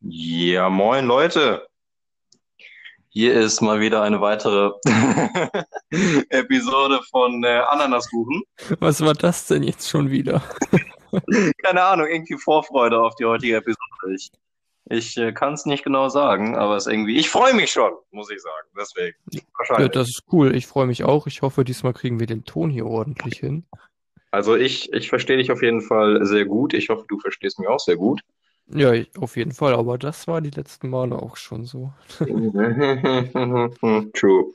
Ja, moin Leute. Hier ist mal wieder eine weitere Episode von äh, Ananaskuchen. Was war das denn jetzt schon wieder? Keine Ahnung, irgendwie Vorfreude auf die heutige Episode. Ich, ich äh, kann es nicht genau sagen, aber es ist irgendwie. Ich freue mich schon, muss ich sagen. Deswegen. Ja, Wahrscheinlich. das ist cool. Ich freue mich auch. Ich hoffe, diesmal kriegen wir den Ton hier ordentlich hin. Also ich, ich verstehe dich auf jeden Fall sehr gut. Ich hoffe, du verstehst mich auch sehr gut. Ja, auf jeden Fall. Aber das war die letzten Male auch schon so. True.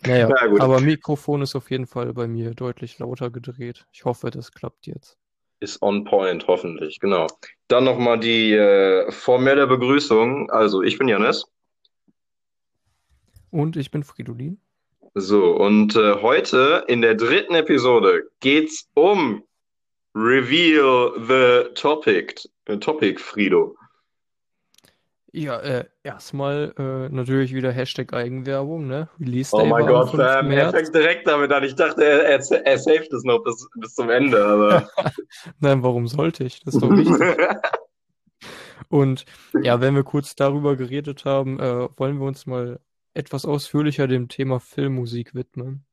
Naja, Na aber Mikrofon ist auf jeden Fall bei mir deutlich lauter gedreht. Ich hoffe, das klappt jetzt. Ist on point, hoffentlich, genau. Dann nochmal die äh, formelle Begrüßung. Also, ich bin Janis. Und ich bin Fridolin. So, und äh, heute in der dritten Episode geht's um Reveal the Topic. Äh, Topic, Frido. Ja, äh, erstmal äh, natürlich wieder Hashtag Eigenwerbung, ne? Release Oh Day mein war am Gott, 5. Sam, er fängt direkt damit an. Ich dachte, er, er, er saved es noch bis, bis zum Ende, aber. Nein, warum sollte ich? Das ist doch wichtig. Und ja, wenn wir kurz darüber geredet haben, äh, wollen wir uns mal etwas ausführlicher dem Thema Filmmusik widmen.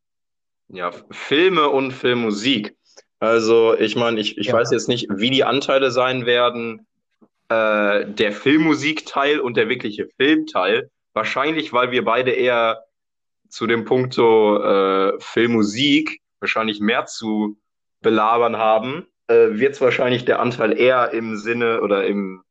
Ja, Filme und Filmmusik. Also, ich meine, ich, ich Ja. weiß jetzt nicht, wie die Anteile sein werden, äh, der Filmmusikteil und der wirkliche Filmteil. Wahrscheinlich, weil wir beide eher zu dem Punkto äh, Filmmusik wahrscheinlich mehr zu belabern haben, äh, wird es wahrscheinlich der Anteil eher im Sinne oder im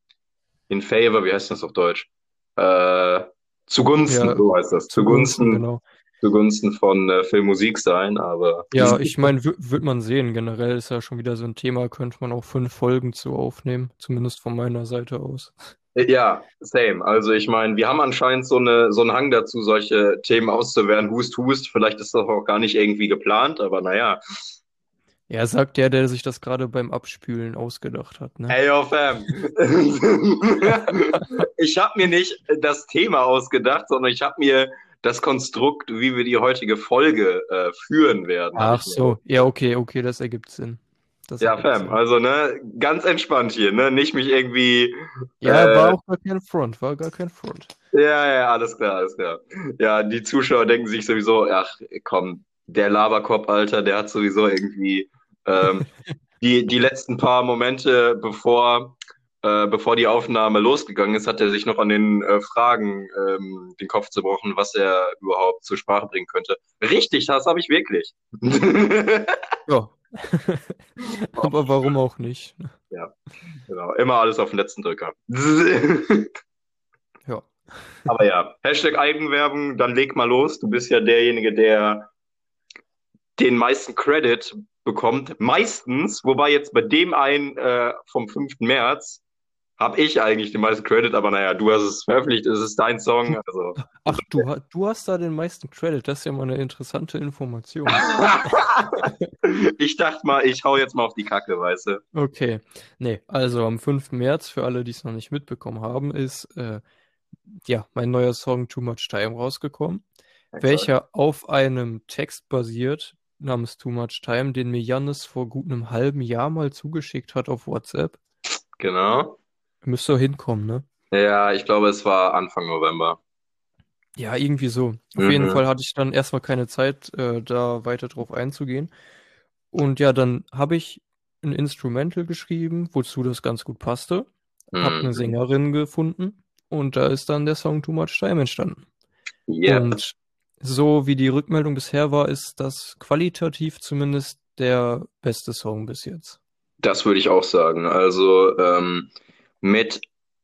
in favor, wie heißt das auf Deutsch? Äh, zugunsten, Ja, so heißt das. Zugunsten, genau. Zugunsten von äh, Filmmusik sein, aber Ja, ich meine, wird man sehen. Generell ist ja schon wieder so ein Thema, könnte man auch fünf Folgen zu aufnehmen, zumindest von meiner Seite aus. Ja, same. Also ich meine, wir haben anscheinend so eine, so einen Hang dazu, solche Themen auszuwerten. Hust, hust. Vielleicht ist das auch gar nicht irgendwie geplant, aber naja. Ja, sagt der, der sich das gerade beim Abspülen ausgedacht hat, ne? Hey, yo, Fam. Ich habe mir nicht das Thema ausgedacht, sondern ich habe mir das Konstrukt, wie wir die heutige Folge äh, führen werden. Ach so, ja, okay, okay, das ergibt Sinn. Das Ja, Fam, Sinn. also ne, ganz entspannt hier, ne? Nicht mich irgendwie. Ja, äh, war auch gar kein Front, war gar kein Front. Ja, ja, alles klar, alles klar. Ja, die Zuschauer denken sich sowieso, ach komm, der Laberkopf, Alter, der hat sowieso irgendwie ähm, die, die letzten paar Momente, bevor, äh, bevor die Aufnahme losgegangen ist, hat er sich noch an den äh, Fragen ähm, den Kopf zerbrochen, was er überhaupt zur Sprache bringen könnte. Richtig, das habe ich wirklich. Ja. Aber warum auch nicht? Genau, immer alles auf den letzten Drücker. Ja. Aber ja, Hashtag Eigenwerbung, dann leg mal los. Du bist ja derjenige, der den meisten Credit bekommt. Meistens, wobei jetzt bei dem einen äh, vom 5. März habe ich eigentlich den meisten Credit, aber naja, du hast es veröffentlicht, es ist dein Song. Also. Ach, du, du hast da den meisten Credit. Das ist ja mal eine interessante Information. ich dachte mal, ich hau jetzt mal auf die Kacke, weißt du. Okay. Nee, also am 5. März, für alle, die es noch nicht mitbekommen haben, ist äh, ja mein neuer Song Too Much Time rausgekommen, welcher auf einem Text basiert namens Too Much Time, den mir Jannis vor gut einem halben Jahr mal zugeschickt hat auf WhatsApp. Genau. Müsste hinkommen, ne? Ja, ich glaube, es war Anfang November. Ja, irgendwie so. Auf Mhm. jeden Fall hatte ich dann erstmal keine Zeit, äh, da weiter drauf einzugehen. Und ja, dann habe ich ein Instrumental geschrieben, wozu das ganz gut passte. Hab eine Mhm. Sängerin gefunden und da ist dann der Song Too Much Time entstanden. Yep. Und so wie die Rückmeldung bisher war, ist das qualitativ zumindest der beste Song bis jetzt. Das würde ich auch sagen. Also ähm, mit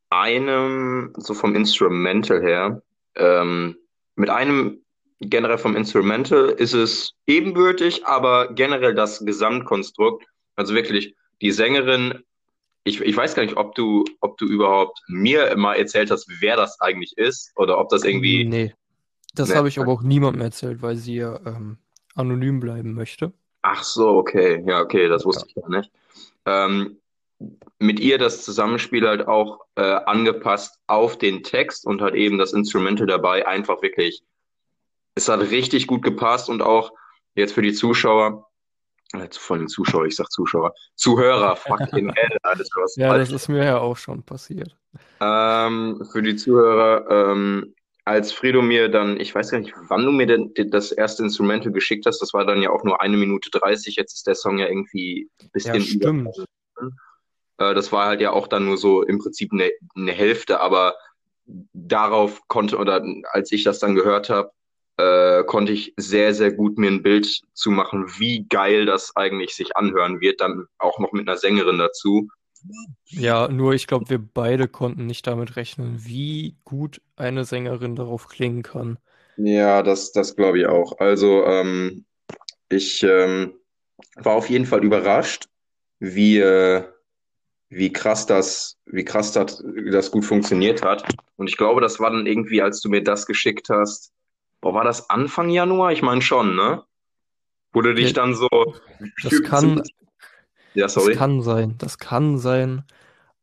einem, so vom Instrumental her, ähm, mit einem generell vom Instrumental ist es ebenbürtig, aber generell das Gesamtkonstrukt, also wirklich die Sängerin, ich, ich weiß gar nicht, ob du, ob du überhaupt mir mal erzählt hast, wer das eigentlich ist oder ob das irgendwie. Nee, das Nee. habe ich aber auch niemandem erzählt, weil sie ja ähm, anonym bleiben möchte. Ach so, okay. Ja, okay, das wusste ich gar nicht. Ähm, mit ihr das Zusammenspiel halt auch äh, angepasst auf den Text und halt eben das Instrumental dabei einfach wirklich, es hat richtig gut gepasst und auch jetzt für die Zuschauer, Also von den Zuschauern, ich sag Zuschauer. Zuhörer, fucking hell, alles was. Ja, das ist mir ja auch schon passiert. Ähm, für die Zuhörer, ähm, als Fredo mir dann, ich weiß gar nicht, wann du mir denn das erste Instrumental geschickt hast, das war dann ja auch nur eine Minute 30, jetzt ist der Song ja irgendwie ein bisschen Ja, stimmt. über. Äh, das war halt ja auch dann nur so im Prinzip eine, eine Hälfte, aber darauf konnte, oder als ich das dann gehört habe, äh, konnte ich sehr, sehr gut mir ein Bild zu machen, wie geil das eigentlich sich anhören wird, dann auch noch mit einer Sängerin dazu. Ja, nur ich glaube, wir beide konnten nicht damit rechnen, wie gut eine Sängerin darauf klingen kann. Ja, das, das glaube ich auch. Also, ähm, ich ähm, war auf jeden Fall überrascht, wie, äh, wie krass das, wie krass das, das gut funktioniert hat. Und ich glaube, das war dann irgendwie, als du mir das geschickt hast, boah, war das Anfang Januar? Ich meine schon, ne? Du dich dann so das kann, Ja, das sorry. kann sein, das kann sein,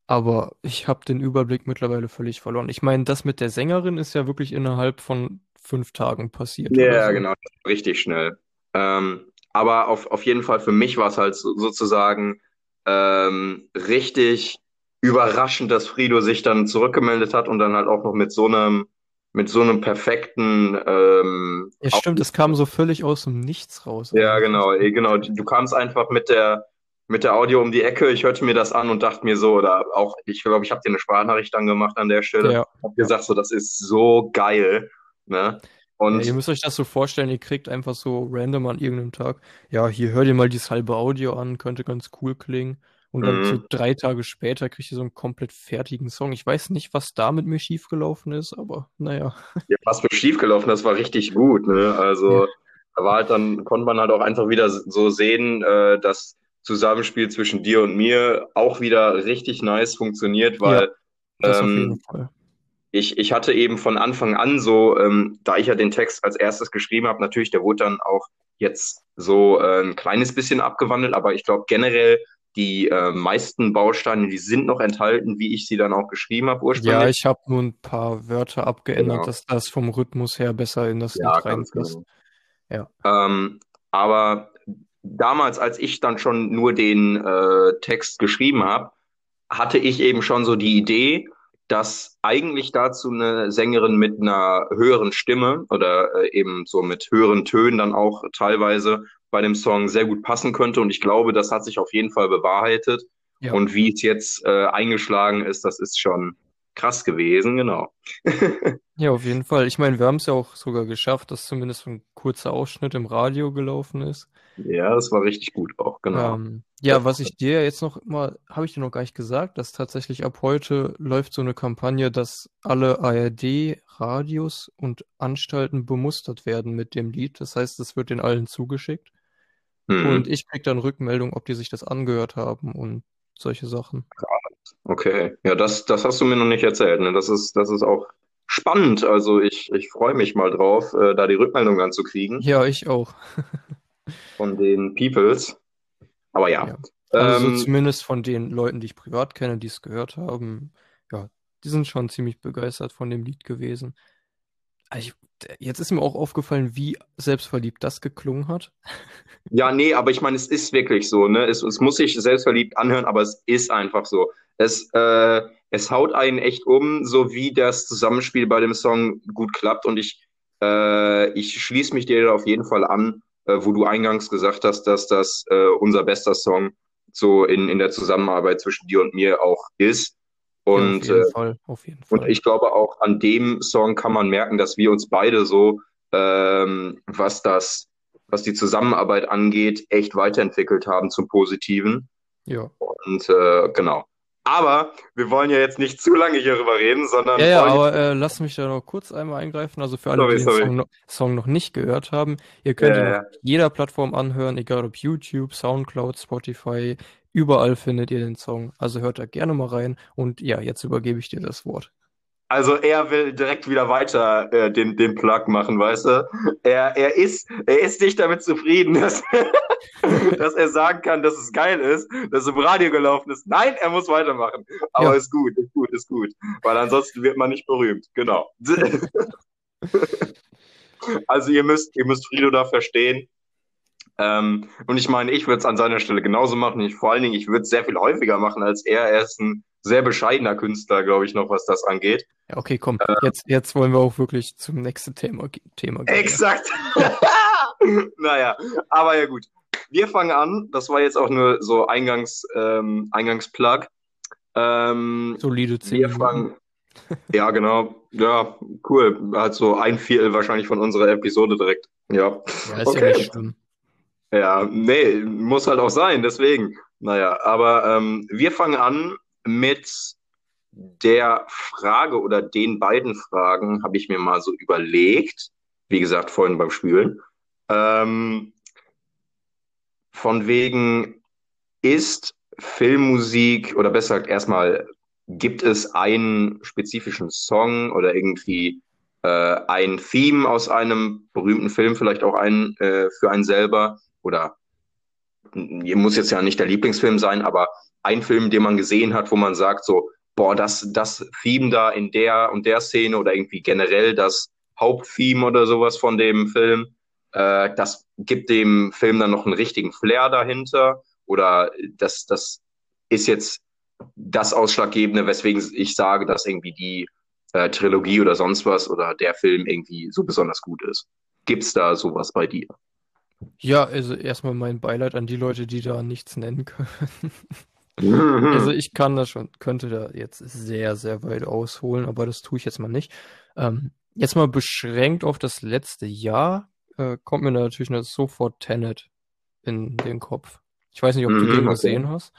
aber ich habe den Überblick mittlerweile völlig verloren. Ich meine, das mit der Sängerin ist ja wirklich innerhalb von fünf Tagen passiert Ja, so. genau, das richtig schnell. Ähm, aber auf, auf jeden Fall für mich war es halt so, sozusagen ähm, richtig überraschend, dass Frido sich dann zurückgemeldet hat und dann halt auch noch mit so einem, mit so einem perfekten ähm, Ja, stimmt, es kam so völlig aus dem Nichts raus Ja, genau, eh, genau. Du kamst einfach mit der, mit der Audio um die Ecke. Ich hörte mir das an und dachte mir so, oder auch, ich glaube, ich habe dir eine Sprachnachricht dann gemacht an der Stelle. Ja, Hab gesagt, so, das ist so geil, ne? Ja, Und ihr müsst euch das so vorstellen, ihr kriegt einfach so random an irgendeinem Tag, ja, hier hör dir mal dieses halbe Audio an, könnte ganz cool klingen. Und dann so mhm. drei Tage später kriegt ihr so einen komplett fertigen Song. Ich weiß nicht, was da mit mir schiefgelaufen ist, aber naja. Ja, was für schiefgelaufen, das war richtig gut, ne? Ja, Also, da war halt dann, konnte man halt auch einfach wieder so sehen, äh, das Zusammenspiel zwischen dir und mir auch wieder richtig nice funktioniert, ja, weil jeden ähm, Fall. Ich, ich hatte eben von Anfang an so, ähm, da ich ja den Text als erstes geschrieben habe, natürlich, der wurde dann auch jetzt so äh, ein kleines bisschen abgewandelt, aber ich glaube generell die äh, meisten Bausteine, die sind noch enthalten, wie ich sie dann auch geschrieben habe Ja, ursprünglich. ich habe nur ein paar Wörter abgeändert, Genau. dass das vom Rhythmus her besser in das Ja, Lied reinpasst. genau. Ja. Ähm, aber damals, als ich dann schon nur den äh, Text geschrieben habe, hatte ich eben schon so die Idee, dass eigentlich dazu eine Sängerin mit einer höheren Stimme oder äh, eben so mit höheren Tönen dann auch teilweise bei dem Song sehr gut passen könnte. Und ich glaube, das hat sich auf jeden Fall bewahrheitet. Ja. Und wie es jetzt äh, eingeschlagen ist, das ist schon krass gewesen, genau. Ja, auf jeden Fall. Ich meine, wir haben es ja auch sogar geschafft, dass zumindest ein kurzer Ausschnitt im Radio gelaufen ist. Ja, das war richtig gut auch, genau. Ähm, ja, was ich dir jetzt noch mal, habe ich dir noch gar nicht gesagt, dass tatsächlich ab heute läuft so eine Kampagne, dass alle ARD-Radios und Anstalten bemustert werden mit dem Lied. Das heißt, es wird den allen zugeschickt und Mhm. ich krieg dann Rückmeldung, ob die sich das angehört haben und solche Sachen. Okay, ja, das, das hast du mir noch nicht erzählt, ne? Das ist, das ist auch spannend. Also ich, ich freue mich mal drauf, äh, da die Rückmeldung dann zu kriegen Ja, ich auch. von den Peoples. Aber ja, Ja. Also so ähm, zumindest von den Leuten, die ich privat kenne, die es gehört haben, ja, die sind schon ziemlich begeistert von dem Lied gewesen. Also Ich, jetzt ist mir auch aufgefallen, wie selbstverliebt das geklungen hat. ja, nee, aber ich meine, es ist wirklich so, ne? Es, es muss sich selbstverliebt anhören, aber es ist einfach so. Es, äh, es haut einen echt um, so wie das Zusammenspiel bei dem Song gut klappt. Und ich, äh, ich schließe mich dir auf jeden Fall an, äh, wo du eingangs gesagt hast, dass das äh, unser bester Song so in, in der Zusammenarbeit zwischen dir und mir auch ist. Ja, auf Und, jeden äh, Fall, auf jeden und Fall. ich glaube auch an dem Song kann man merken, dass wir uns beide so, ähm, was das, was die Zusammenarbeit angeht, echt weiterentwickelt haben zum Positiven. Ja. Und äh, genau. Aber wir wollen ja jetzt nicht zu lange hierüber reden, sondern Ja, ja, aber äh, lass mich da noch kurz einmal eingreifen. Also für alle, Sorry, die den. Song noch, Song noch nicht gehört haben, ihr könnt ihn Ja, auf jeder Plattform anhören, egal ob YouTube, SoundCloud, Spotify, überall findet ihr den Song. Also hört da gerne mal rein. Und ja, jetzt übergebe ich dir das Wort. Also er will direkt wieder weiter äh, den, den Plug machen, weißt du? Er, er ist, er ist nicht damit zufrieden, dass, dass er sagen kann, dass es geil ist, dass es im Radio gelaufen ist. Nein, er muss weitermachen. Aber Ja. ist gut, ist gut, ist gut. Weil ansonsten wird man nicht berühmt. Genau. Also ihr müsst, ihr müsst Frido da verstehen. Ähm, und ich meine, ich würde es an seiner Stelle genauso machen. Ich, vor allen Dingen, ich würde es sehr viel häufiger machen als er. Er ist ein sehr bescheidener Künstler, glaube ich, noch, was das angeht. Ja, okay, komm. Äh, jetzt, jetzt wollen wir auch wirklich zum nächsten Thema, Thema gehen. Exakt. naja, aber ja gut. Wir fangen an. Das war jetzt auch nur so Eingangs, ähm, Eingangsplug. Ähm, Solide 10 Wir fangen. ja, genau. Ja, cool. Hat so ein Viertel wahrscheinlich von unserer Episode direkt. Ja. Ja, okay. ja. Ja, nee, muss halt auch sein, deswegen. Naja, aber ähm, wir fangen an mit der Frage oder den beiden Fragen, habe ich mir mal so überlegt. Wie gesagt, vorhin beim Spülen. Ähm, von wegen, ist Filmmusik oder besser gesagt erstmal, gibt es einen spezifischen Song oder irgendwie äh, ein Theme aus einem berühmten Film, vielleicht auch einen äh, für einen selber? Oder muss jetzt ja nicht der Lieblingsfilm sein, aber ein Film, den man gesehen hat, wo man sagt so, boah, das, das Theme da in der und der Szene oder irgendwie generell das Haupttheme oder sowas von dem Film, äh, das gibt dem Film dann noch einen richtigen Flair dahinter oder das, das ist jetzt das Ausschlaggebende, weswegen ich sage, dass irgendwie die äh, Trilogie oder sonst was oder der Film irgendwie so besonders gut ist. Gibt's da sowas bei dir? Ja, also erstmal mein Beileid an die Leute, die da nichts nennen können. Also ich kann das schon, könnte da jetzt sehr, sehr weit ausholen, aber das tue ich jetzt mal nicht. Ähm, jetzt mal beschränkt auf das letzte Jahr, äh, kommt mir natürlich sofort Tenet in den Kopf. Ich weiß nicht, ob du den mhm, gesehen hast.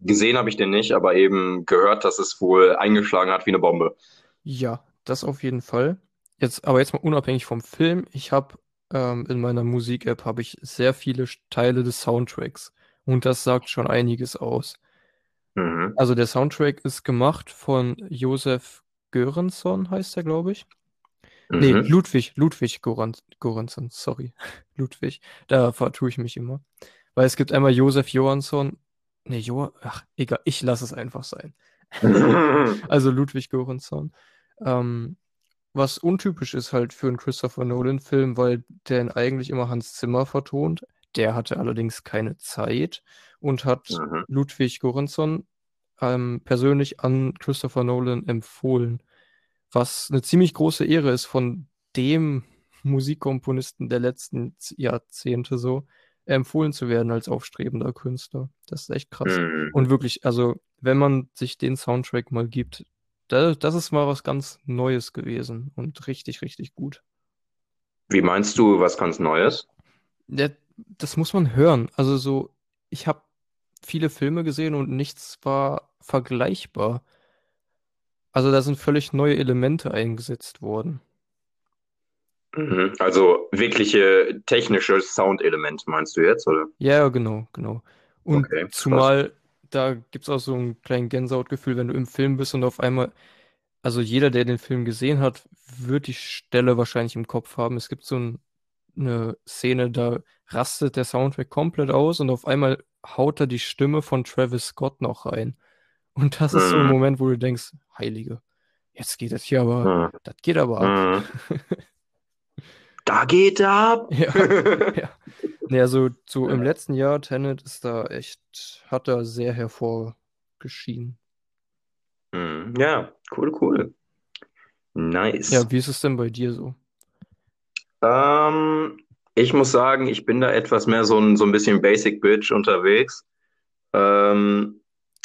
Gesehen habe ich den nicht, aber eben gehört, dass es wohl eingeschlagen hat wie eine Bombe. Ja, das auf jeden Fall. Jetzt, aber jetzt mal unabhängig vom Film. Ich habe ähm, in meiner Musik-App habe ich sehr viele Teile des Soundtracks und das sagt schon einiges aus. Mhm. Also der Soundtrack ist gemacht von Josef Göransson, heißt er, glaube ich. Nee, Mhm. Ludwig, Ludwig Goran Göransson, sorry. Ludwig, da vertue ich mich immer. Weil es gibt einmal Josef Johansson, nee, Jo, ach, egal, ich lasse es einfach sein. Also Ludwig Göransson. Ähm, was untypisch ist halt für einen Christopher Nolan-Film, weil der eigentlich immer Hans Zimmer vertont. Der hatte allerdings keine Zeit und hat Mhm. Ludwig Göransson ähm, persönlich an Christopher Nolan empfohlen was eine ziemlich große Ehre ist, von dem Musikkomponisten der letzten Jahrzehnte so empfohlen zu werden als aufstrebender Künstler. Das ist echt krass. Mhm. Und wirklich, also, wenn man sich den Soundtrack mal gibt, da, das ist mal was ganz Neues gewesen und richtig, richtig gut. Wie meinst du, was ganz Neues? Ja, das muss man hören. Also so, ich habe viele Filme gesehen und nichts war vergleichbar. Also da sind völlig neue Elemente eingesetzt worden. Mhm. Also wirkliche technische Soundelemente meinst du jetzt, oder? Ja, genau, genau. Und okay, zumal da gibt es auch so ein kleines Gänsehautgefühl, wenn du im Film bist und auf einmal, also jeder, der den Film gesehen hat, wird die Stelle wahrscheinlich im Kopf haben. Es gibt so ein, eine Szene, da rastet der Soundtrack komplett aus und auf einmal haut er die Stimme von Travis Scott noch rein. Und das ist so ein mhm. Moment, wo du denkst, Heilige, jetzt geht das hier aber, mhm. das geht aber ab. Mhm. Da geht ab. ja, ja. Nee, also so im letzten Jahr, Tenet ist da echt, hat er sehr hervorgeschieden. Mhm. Ja, cool, cool. Nice. Ja, wie ist es denn bei dir so? Ähm, ich muss sagen, ich bin da etwas mehr so ein, so ein bisschen Basic Bitch unterwegs. Ähm,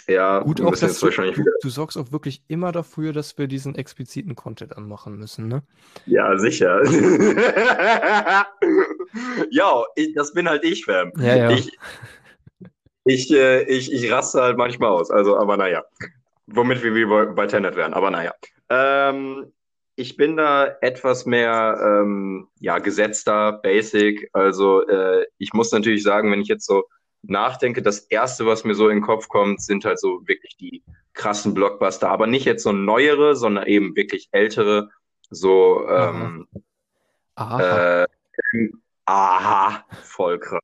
ja, Gut auch, dass du, wahrscheinlich du, du sorgst auch wirklich immer dafür, dass wir diesen expliziten Content anmachen müssen, ne? Ja, sicher. ja, ich, das bin halt ich, Fam. Ja, ja. Ich, ich, äh, ich, ich raste halt manchmal aus. Also, aber naja. Womit wir bei, bei Tenet wären, aber naja. Ähm, ich bin da etwas mehr ähm, ja, gesetzter, basic. Also äh, ich muss natürlich sagen, wenn ich jetzt so nachdenke, das erste, was mir so in den Kopf kommt, sind halt so wirklich die krassen Blockbuster, aber nicht jetzt so neuere, sondern eben wirklich ältere, so ähm, aha. Äh, aha, voll krass.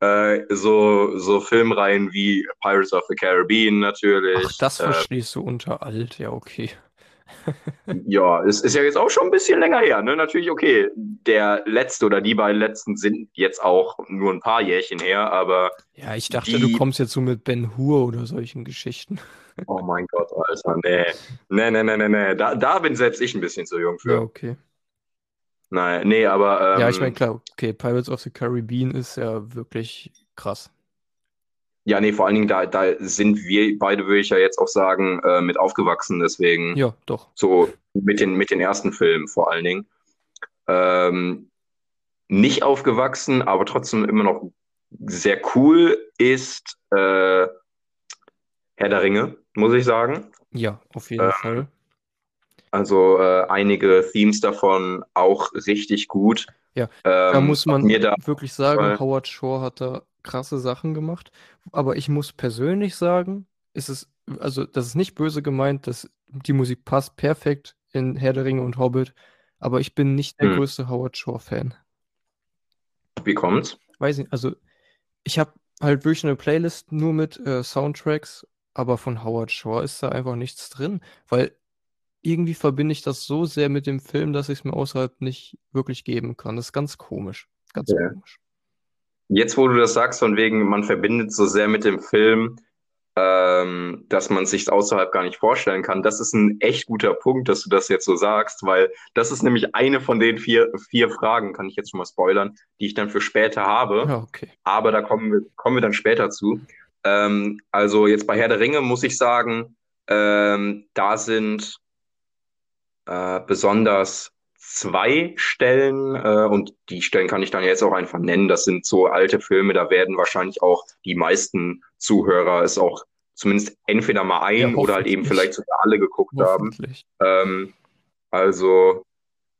Äh, so, so Filmreihen wie Pirates of the Caribbean natürlich. Ach, das äh, verstehst du unter alt, ja, okay. Ja, es ist ja jetzt auch schon ein bisschen länger her, ne? Natürlich, okay, der letzte oder die beiden letzten sind jetzt auch nur ein paar Jährchen her, aber Ja, ich dachte, die. du kommst jetzt so mit Ben Hur oder solchen Geschichten. Oh mein Gott, Alter, nee. Nee, nee, nee, nee, nee. Da, da bin selbst ich ein bisschen zu jung Ja, für. okay. Nein, nee, aber Ja, ich meine, ähm, klar, okay, Pirates of the Caribbean ist ja wirklich krass. Ja, nee, vor allen Dingen, da, da sind wir beide, würde ich ja jetzt auch sagen, äh, mit aufgewachsen, deswegen Ja, doch. so mit den, mit den ersten Filmen vor allen Dingen. Ähm, nicht aufgewachsen, aber trotzdem immer noch sehr cool ist äh, Herr der Ringe, muss ich sagen. Ja, auf jeden Äh, Fall. also äh, einige Themes davon auch richtig gut. Ja, da Ähm, muss man mir da wirklich sagen, Howard Shore hat da krasse Sachen gemacht. Aber ich muss persönlich sagen, ist es, also das ist nicht böse gemeint, dass die Musik passt perfekt in Herr der Ringe und Hobbit, aber ich bin nicht der hm, größte Howard Shore-Fan. wie kommt's? Weiß nicht, also ich habe halt wirklich eine Playlist nur mit äh, Soundtracks, aber von Howard Shore ist da einfach nichts drin, weil irgendwie verbinde ich das so sehr mit dem Film, dass ich es mir außerhalb nicht wirklich geben kann. Das ist ganz komisch. Ganz Ja. komisch. Jetzt, wo du das sagst, von wegen, man verbindet so sehr mit dem Film, ähm, dass man sich außerhalb gar nicht vorstellen kann. Das ist ein echt guter Punkt, dass du das jetzt so sagst, weil das ist nämlich eine von den vier, vier Fragen, kann ich jetzt schon mal spoilern, die ich dann für später habe. Okay. Aber da kommen wir, kommen wir dann später zu. Ähm, also jetzt bei Herr der Ringe muss ich sagen, ähm, da sind äh, besonders zwei Stellen, äh, und die Stellen kann ich dann jetzt auch einfach nennen. Das sind so alte Filme, da werden wahrscheinlich auch die meisten Zuhörer es auch zumindest entweder mal Ja, ein oder halt eben vielleicht sogar alle geguckt haben. Ähm, also,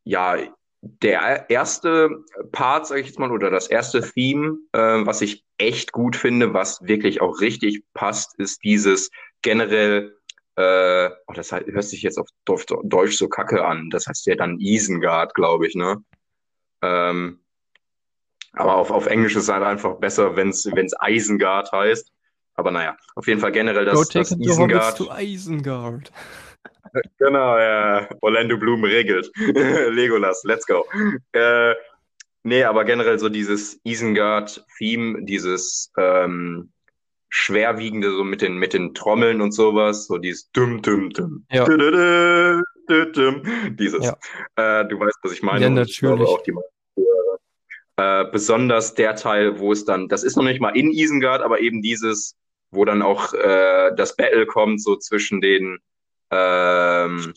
ja, der erste Part, sage ich jetzt mal, oder das erste Theme, äh, was ich echt gut finde, was wirklich auch richtig passt, ist dieses generell, äh, oh, das heißt, hört sich jetzt auf Deu- Deutsch so kacke an. Das heißt ja dann Isengard, glaube ich, ne? Ähm, aber auf, auf Englisch ist es halt einfach besser, wenn es Isengard heißt. Aber naja, auf jeden Fall generell Go das, das the Hobbits Isengard. to Isengard. Genau, ja. Orlando Bloom regelt. Legolas, let's go. Äh, nee, aber generell so dieses Isengard-Theme, dieses ähm, schwerwiegende, so mit den, mit den Trommeln und sowas, so dieses Dum, Dum, Dum. Ja, Dü-dü-dü, dü-dum. Dieses. ja. Äh, du weißt, was ich meine, Ja, natürlich. auch die. Äh, besonders der Teil, wo es dann, das ist noch nicht mal in Isengard, aber eben dieses, wo dann auch äh, das Battle kommt, so zwischen den ähm,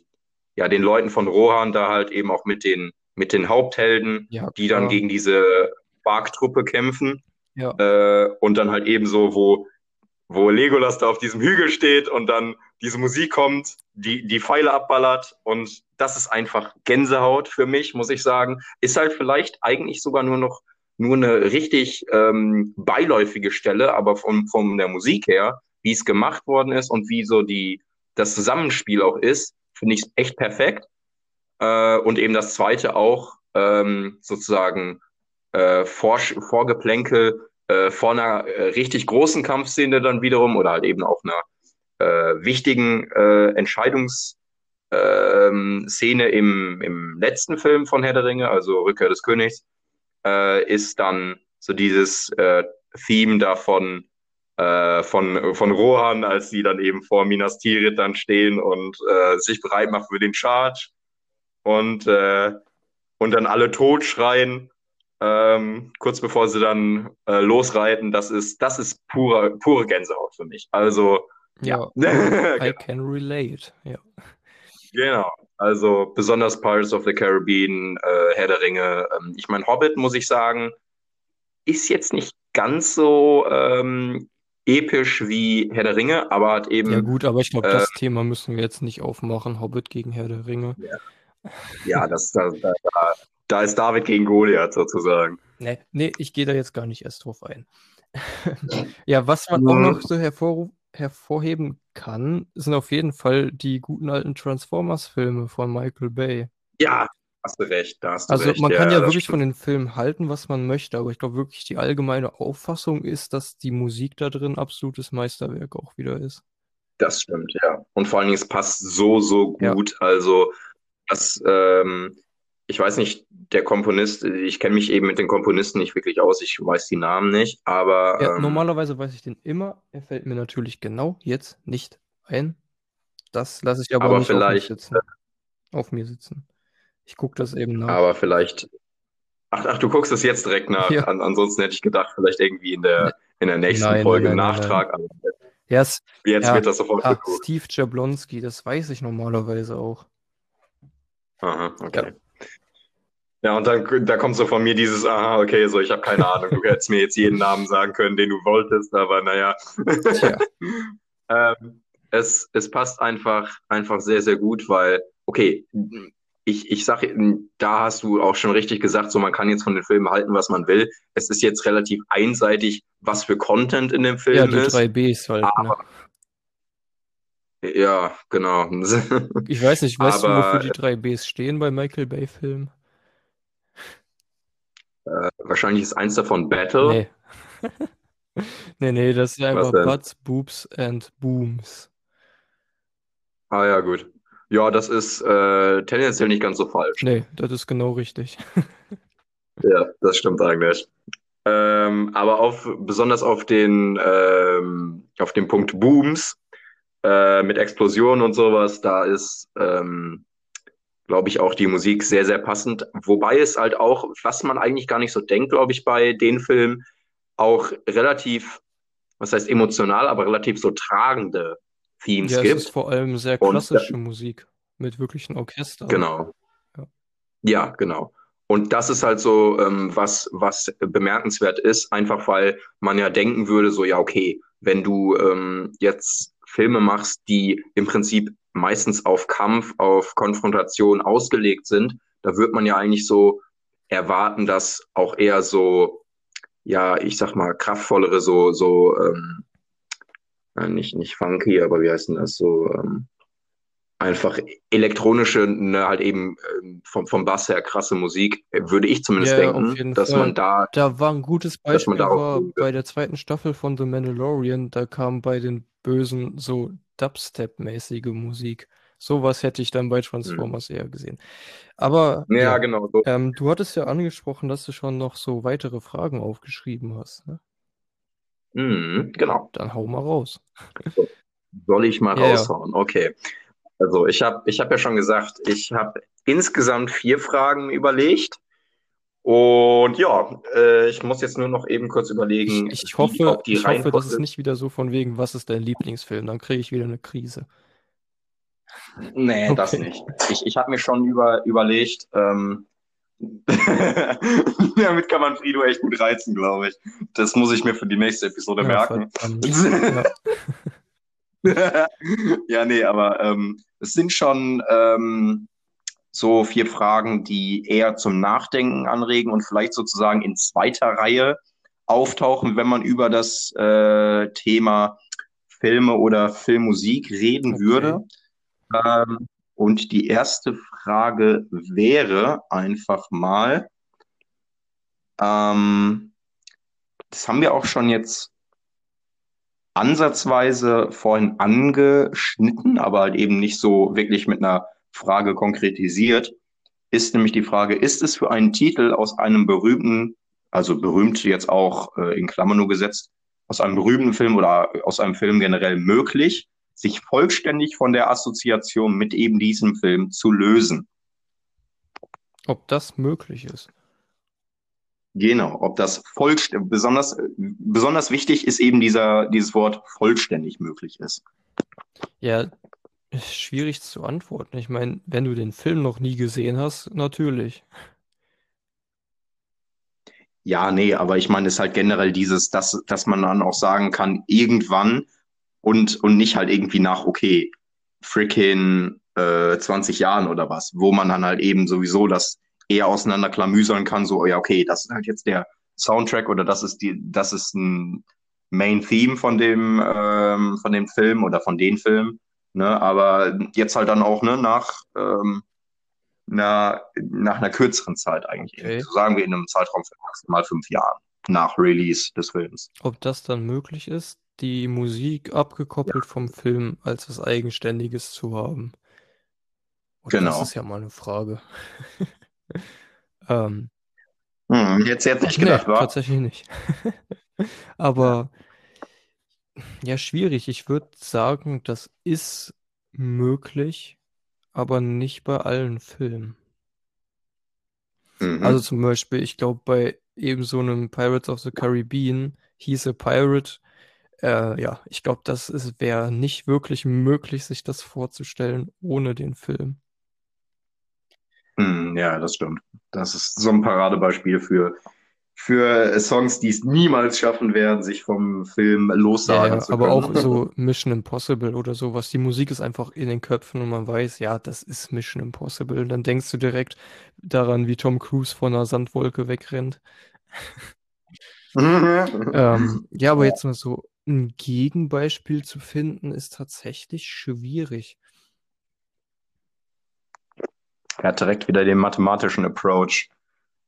ja, den Leuten von Rohan da halt eben auch mit den, mit den Haupthelden, Ja, die dann gegen diese Bark-Truppe kämpfen. Ja. Äh, und dann halt eben so, wo, wo Legolas da auf diesem Hügel steht und dann diese Musik kommt, die, die Pfeile abballert. Und das ist einfach Gänsehaut für mich, muss ich sagen. Ist halt vielleicht eigentlich sogar nur noch nur eine richtig ähm, beiläufige Stelle, aber von, von der Musik her, wie es gemacht worden ist und wie so die, das Zusammenspiel auch ist, finde ich echt perfekt. Äh, und eben das zweite auch ähm, sozusagen äh, Vor Vorgeplänkel äh, vor einer äh, richtig großen Kampfszene dann wiederum oder halt eben auch einer äh, wichtigen äh, Entscheidungsszene ähm, im, im letzten Film von Herr der Ringe, also Rückkehr des Königs, äh, ist dann so dieses äh, Theme davon äh, von, von Rohan, als sie dann eben vor Minas Tirith dann stehen und äh, sich bereit machen für den Charge und, äh, und dann alle tot schreien, ähm, kurz bevor sie dann äh, losreiten. Das ist, das ist pure, pure Gänsehaut für mich. Also, ja. Ja, I Genau. can relate. Ja. Genau. Also besonders Pirates of the Caribbean, äh, Herr der Ringe. Ähm, ich meine, Hobbit, muss ich sagen, ist jetzt nicht ganz so ähm, episch wie Herr der Ringe, aber hat Ja, eben, gut, aber ich glaube, äh, das Thema müssen wir jetzt nicht aufmachen. Hobbit gegen Herr der Ringe. ja, ja, das, da, da, da, ist David gegen Goliath sozusagen. Nee, nee, ich gehe da jetzt gar nicht erst drauf ein. Ja, was man auch noch so hervor, hervorheben kann, sind auf jeden Fall die guten alten Transformers-Filme von Michael Bay. Ja, hast du recht, da hast du Also recht. man kann ja das wirklich von stimmt. den Filmen halten, was man möchte, aber ich glaube wirklich, die allgemeine Auffassung ist, dass die Musik da drin absolutes Meisterwerk auch wieder ist. Das stimmt, ja. Und vor allen Dingen, es passt so, so Ja. gut. Also, das, ähm, ich weiß nicht, der Komponist, ich kenne mich eben mit den Komponisten nicht wirklich aus, ich weiß die Namen nicht, aber Ja, ähm, normalerweise weiß ich den immer. Er fällt mir natürlich genau jetzt nicht ein. Das lasse ich aber aber nicht auf vielleicht, sitzen. Auf mir sitzen. Ich gucke das eben nach. aber vielleicht, ach, ach, du guckst es jetzt direkt nach. Ja. An, ansonsten hätte ich gedacht, vielleicht irgendwie in der, in der nächsten Nein, Folge nein, im nein, nein. Nachtrag. Aber Ja, es, jetzt ja, wird das sofort ah, geguckt. Steve Jablonski, das weiß ich normalerweise auch. Aha, okay. Ja, und dann da kommt so von mir dieses, aha, okay, so ich habe keine Ahnung, du hättest mir jetzt jeden Namen sagen können, den du wolltest, aber naja. Ähm, es, es passt einfach, einfach sehr, sehr gut, weil, okay, ich, ich sage, da hast du auch schon richtig gesagt, so man kann jetzt von den Filmen halten, was man will. Es ist jetzt relativ einseitig, was für Content in dem Ja, Film die ist. drei Bs halt, ne? Ja, genau. Ich weiß nicht, weißt du, wofür Aber die drei Bs stehen bei Michael Bay-Filmen? Äh, wahrscheinlich ist eins davon Battle. Nee. Nee, nee, das ist einfach? Butts, Boobs and Booms. Ah ja, gut. Ja, das ist äh, tendenziell nicht ganz so falsch. Nee, das ist genau richtig. Ja, das stimmt eigentlich. Ähm, aber auf, besonders auf den, ähm, auf den Punkt Booms äh, mit Explosionen und sowas, da ist, ähm, glaube ich, auch die Musik sehr, sehr passend. Wobei es halt auch, was man eigentlich gar nicht so denkt, glaube ich, bei den Filmen, auch relativ, was heißt emotional, aber relativ so tragende Themes Ja, es gibt. ist vor allem sehr Und klassische Musik mit wirklichen Orchestern. Genau. Ja. Ja, genau. Und das ist halt so, ähm, was, was bemerkenswert ist, einfach weil man ja denken würde, so, ja, okay, wenn du ähm, jetzt Filme machst, die im Prinzip meistens auf Kampf, auf Konfrontation ausgelegt sind, da wird man ja eigentlich so erwarten, dass auch eher so, ja, ich sag mal, kraftvollere, so, so, ähm, äh, nicht, nicht funky, aber wie heißt denn das, so, ähm, einfach elektronische, ne, halt eben ähm, vom, vom Bass her krasse Musik, äh, würde ich zumindest Ja, denken, dass Fall. man da, Da war ein gutes Beispiel darauf war bei der zweiten Staffel von The Mandalorian, da kam bei den Bösen so Dubstep-mäßige Musik. Sowas hätte ich dann bei Transformers eher gesehen. Aber ja, ja, genau, so. ähm, du hattest ja angesprochen, dass du schon noch so weitere Fragen aufgeschrieben hast. Ne? Mhm, genau. Dann hau mal raus. Soll ich mal Ja, ja. raushauen? Okay. Also ich habe ich hab ja schon gesagt, ich habe insgesamt vier Fragen überlegt. Und ja, äh, ich muss jetzt nur noch eben kurz überlegen, Ich, ich hoffe, auch die ich hoffe, das ist nicht wieder so von wegen, was ist dein Lieblingsfilm? Dann kriege ich wieder eine Krise. Nee, das Okay. nicht. Ich, ich habe mir schon über, überlegt, ähm, damit kann man Frido echt gut reizen, glaube ich. Das muss ich mir für die nächste Episode Ja, merken. Ja, nee, aber ähm, es sind schon ähm, so vier Fragen, die eher zum Nachdenken anregen und vielleicht sozusagen in zweiter Reihe auftauchen, wenn man über das äh, Thema Filme oder Filmmusik reden Okay. würde. Ähm, und die erste Frage wäre einfach mal, ähm, das haben wir auch schon jetzt ansatzweise vorhin angeschnitten, aber halt eben nicht so wirklich mit einer Frage konkretisiert, ist nämlich die Frage, ist es für einen Titel aus einem berühmten, also berühmt jetzt auch äh, in Klammern nur gesetzt, aus einem berühmten Film oder aus einem Film generell möglich, sich vollständig von der Assoziation mit eben diesem Film zu lösen? Ob das möglich ist. Genau, ob das vollständig, besonders, besonders wichtig ist eben dieser, dieses Wort vollständig möglich ist. Ja, ist schwierig zu antworten. Ich meine, wenn du den Film noch nie gesehen hast, natürlich. Ja, nee, aber ich meine, es ist halt generell dieses, dass, dass man dann auch sagen kann, irgendwann und, und nicht halt irgendwie nach, okay, freaking äh, 20 Jahren oder was, wo man dann halt eben sowieso das eher auseinanderklamüsern kann, so, ja, okay, das ist halt jetzt der Soundtrack oder das ist die, das ist ein Main Theme von dem, ähm, von dem Film oder von den Filmen, ne, aber jetzt halt dann auch, ne, nach, ähm, na, nach einer kürzeren Zeit eigentlich. Okay. So sagen wir in einem Zeitraum von maximal fünf Jahren nach Release des Films. Ob das dann möglich ist, die Musik abgekoppelt vom Film als was Eigenständiges zu haben? Und das Genau. ist ja mal eine Frage. Ähm, Hm, jetzt jetzt nicht nee, gedacht, war? tatsächlich nicht. Aber ja, schwierig. Ich würde sagen, das ist möglich, aber nicht bei allen Filmen. Mhm. Also zum Beispiel, ich glaube, bei eben so einem Pirates of the Caribbean hieß a Pirate. Äh, ja, ich glaube, das wäre nicht wirklich möglich, sich das vorzustellen ohne den Film. Hm, ja, das stimmt. Das ist so ein Paradebeispiel für, für Songs, die es niemals schaffen werden, sich vom Film Ja, lossagen ja, zu aber können. auch so Mission Impossible oder sowas. Die Musik ist einfach in den Köpfen und man weiß, ja, das ist Mission Impossible. Und dann denkst du direkt daran, wie Tom Cruise vor einer Sandwolke wegrennt. Ähm, ja, aber jetzt mal so ein Gegenbeispiel zu finden, ist tatsächlich schwierig. Er hat direkt wieder den mathematischen Approach.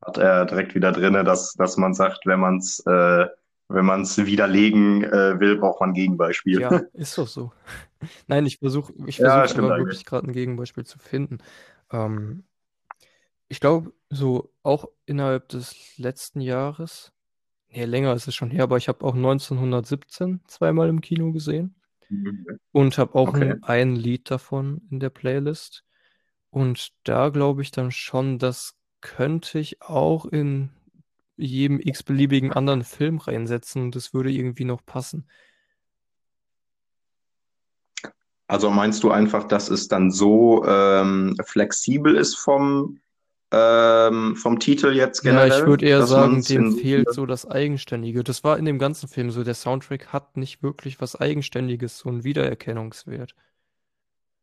Hat er direkt wieder drinne, dass, dass man sagt, wenn man es äh, wenn man es widerlegen äh, will, braucht man ein Gegenbeispiel. Ja, ist doch so. Nein, ich versuche ich Ja, versuch aber wirklich gerade ein Gegenbeispiel zu finden. Ähm, ich glaube, so auch innerhalb des letzten Jahres, nee, länger ist es schon her, aber ich habe auch 1917 zweimal im Kino gesehen und habe auch Okay. ein, ein Lied davon in der Playlist. Und da glaube ich dann schon, das könnte ich auch in jedem x-beliebigen anderen Film reinsetzen und das würde irgendwie noch passen. Also meinst du einfach, dass es dann so ähm, flexibel ist vom, ähm, vom Titel jetzt Ja, generell, ich würde eher sagen, dem fehlt so das Eigenständige. Das war in dem ganzen Film so. Der Soundtrack hat nicht wirklich was Eigenständiges, so einen Wiedererkennungswert.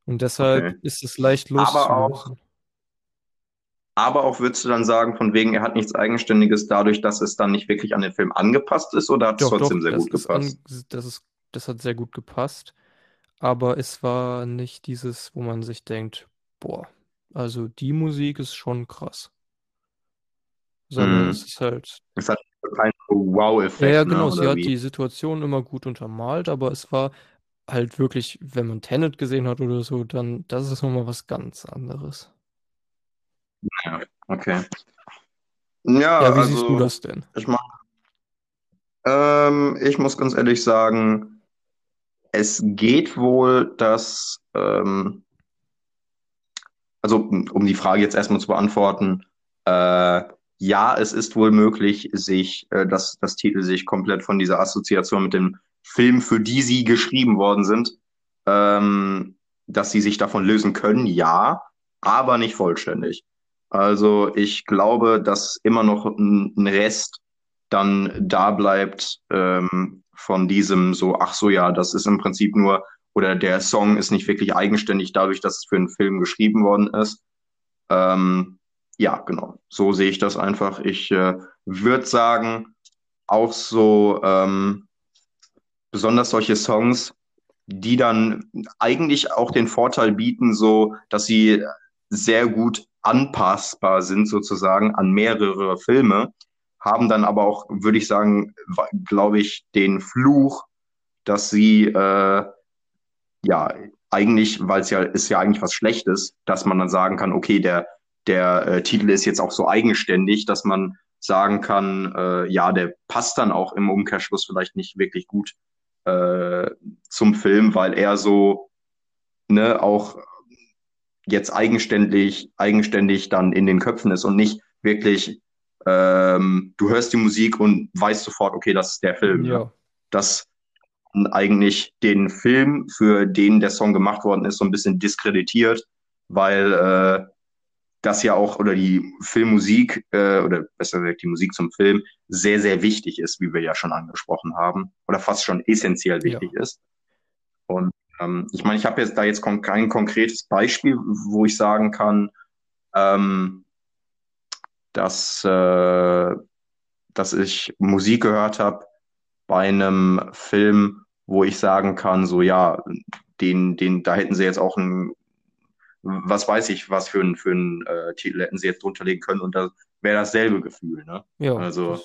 Und deshalb Okay. ist es leicht Aber auch. Aber auch würdest du dann sagen, von wegen, er hat nichts Eigenständiges dadurch, dass es dann nicht wirklich an den Film angepasst ist, oder hat es Doch, doch, trotzdem sehr das gut gepasst? an, das ist, das hat sehr gut gepasst. Aber es war nicht dieses, wo man sich denkt, boah, also die Musik ist schon krass. Sondern es Hm. ist halt, Es hat keinen ja, Wow-Effekt, ja, ne? genau, sie Oder hat wie? die Situation immer gut untermalt, aber es war halt wirklich, wenn man Tenet gesehen hat oder so, dann, das ist nochmal was ganz anderes. Ja, okay. Ja, Ja, wie siehst du also das denn? ich meine, ähm, ich muss ganz ehrlich sagen, es geht wohl, dass, ähm, also um die Frage jetzt erstmal zu beantworten, äh, ja, es ist wohl möglich, sich, äh, dass das Titel sich komplett von dieser Assoziation mit dem Film, für die sie geschrieben worden sind, ähm, dass sie sich davon lösen können, ja, aber nicht vollständig. Also ich glaube, dass immer noch ein, Rest dann da bleibt ähm, von diesem so, ach so, ja, das ist im Prinzip nur, oder der Song ist nicht wirklich eigenständig dadurch, dass es für einen Film geschrieben worden ist. Ähm, ja, genau. So sehe ich das einfach. Ich äh, würde sagen, auch so ähm, besonders solche Songs, die dann eigentlich auch den Vorteil bieten, so dass sie sehr gut anpassbar sind sozusagen an mehrere Filme, haben dann aber auch, würde ich sagen, glaube ich, den Fluch, dass sie äh, ja eigentlich, weil es ja ist ja eigentlich was Schlechtes, dass man dann sagen kann, okay, der der äh, Titel ist jetzt auch so eigenständig, dass man sagen kann, äh, ja, der passt dann auch im Umkehrschluss vielleicht nicht wirklich gut äh, zum Film, weil er so ne auch jetzt eigenständig eigenständig dann in den Köpfen ist und nicht wirklich ähm, du hörst die Musik und weißt sofort, okay, das ist der Film. Ne? Ja. Das eigentlich den Film, für den der Song gemacht worden ist, so ein bisschen diskreditiert, weil äh, das ja auch, oder die Filmmusik, äh, oder besser gesagt die Musik zum Film, sehr, sehr wichtig ist, wie wir ja schon angesprochen haben, oder fast schon essentiell wichtig Ja. ist. Und ähm, ich meine, ich habe jetzt da jetzt kon kein konkretes Beispiel, wo ich sagen kann, ähm, dass, äh, dass ich Musik gehört habe bei einem Film, wo ich sagen kann, so ja, den, den, da hätten sie jetzt auch ein, was weiß ich, was für ein, für ein äh, Titel hätten sie jetzt drunter legen können und da wäre dasselbe Gefühl, ne? Ja, Also,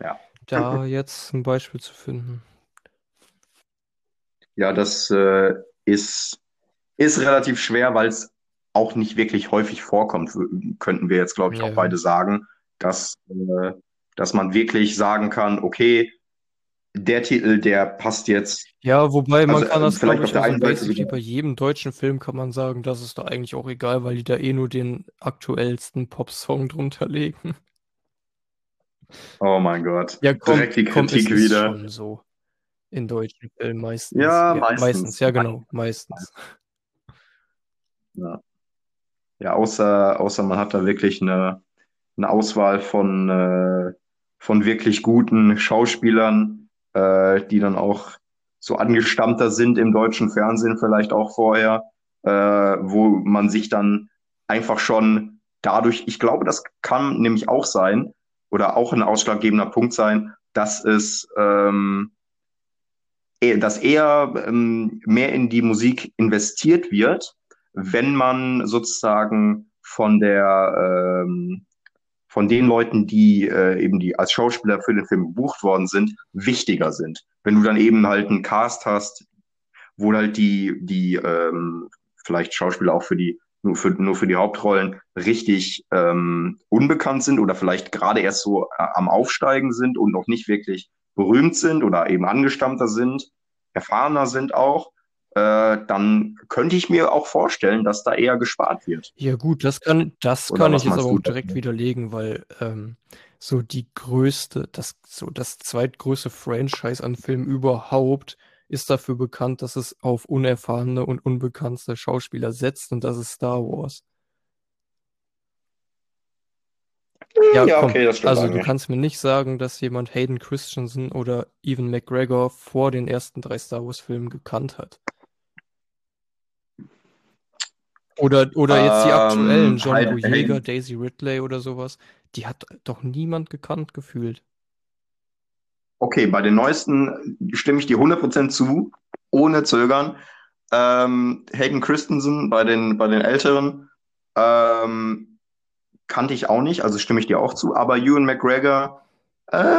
ja. da jetzt ein Beispiel zu finden. Ja, das äh, ist, ist relativ schwer, weil es auch nicht wirklich häufig vorkommt, könnten wir jetzt, glaube ich, auch Ja. beide sagen, dass, äh, dass man wirklich sagen kann, okay, der Titel, der passt jetzt. Ja, wobei man Also, kann äh, das, vielleicht auf der also einen Seite sogar- bei jedem deutschen Film kann man sagen, das ist da eigentlich auch egal, weil die da eh nur den aktuellsten Popsong drunter legen. Oh mein Gott, Ja, komm, direkt die komm, Kritik ist wieder. so. In deutschen Filmen meistens. Ja, Ja, meistens. meistens, ja, genau, meistens. Ja, ja außer, außer man hat da wirklich eine, eine Auswahl von, äh, von wirklich guten Schauspielern, äh, die dann auch so angestammter sind im deutschen Fernsehen vielleicht auch vorher, äh, wo man sich dann einfach schon dadurch, ich glaube, das kann nämlich auch sein oder auch ein ausschlaggebender Punkt sein, dass es ähm, dass eher ähm, mehr in die Musik investiert wird, wenn man sozusagen von der ähm, von den Leuten, die äh, eben die als Schauspieler für den Film gebucht worden sind, wichtiger sind. Wenn du dann eben halt einen Cast hast, wo halt die die ähm, vielleicht Schauspieler auch für die nur für nur für die Hauptrollen richtig ähm, unbekannt sind oder vielleicht gerade erst so äh, am Aufsteigen sind und noch nicht wirklich berühmt sind oder eben angestammter sind, erfahrener sind auch, äh, dann könnte ich mir auch vorstellen, dass da eher gespart wird. Ja, gut, das kann, das Oder kann ich jetzt aber auch direkt widerlegen, weil ähm, so die größte, das, so das zweitgrößte Franchise an Filmen überhaupt ist dafür bekannt, dass es auf unerfahrene und unbekannte Schauspieler setzt und das ist Star Wars. Ja, Ja, komm, okay, das stimmt also du kannst mir nicht sagen, dass jemand Hayden Christensen oder Ewan McGregor vor den ersten drei Star Wars-Filmen gekannt hat. Oder, oder jetzt die aktuellen, Ähm, John halt, Boyega, Daisy Ridley oder sowas, die hat doch niemand gekannt gefühlt. okay, bei den neuesten stimme ich dir 100% zu, ohne Zögern. Ähm, Hayden Christensen bei den, bei den älteren ähm, kannte ich auch nicht, also stimme ich dir auch zu, aber Ewan McGregor, äh,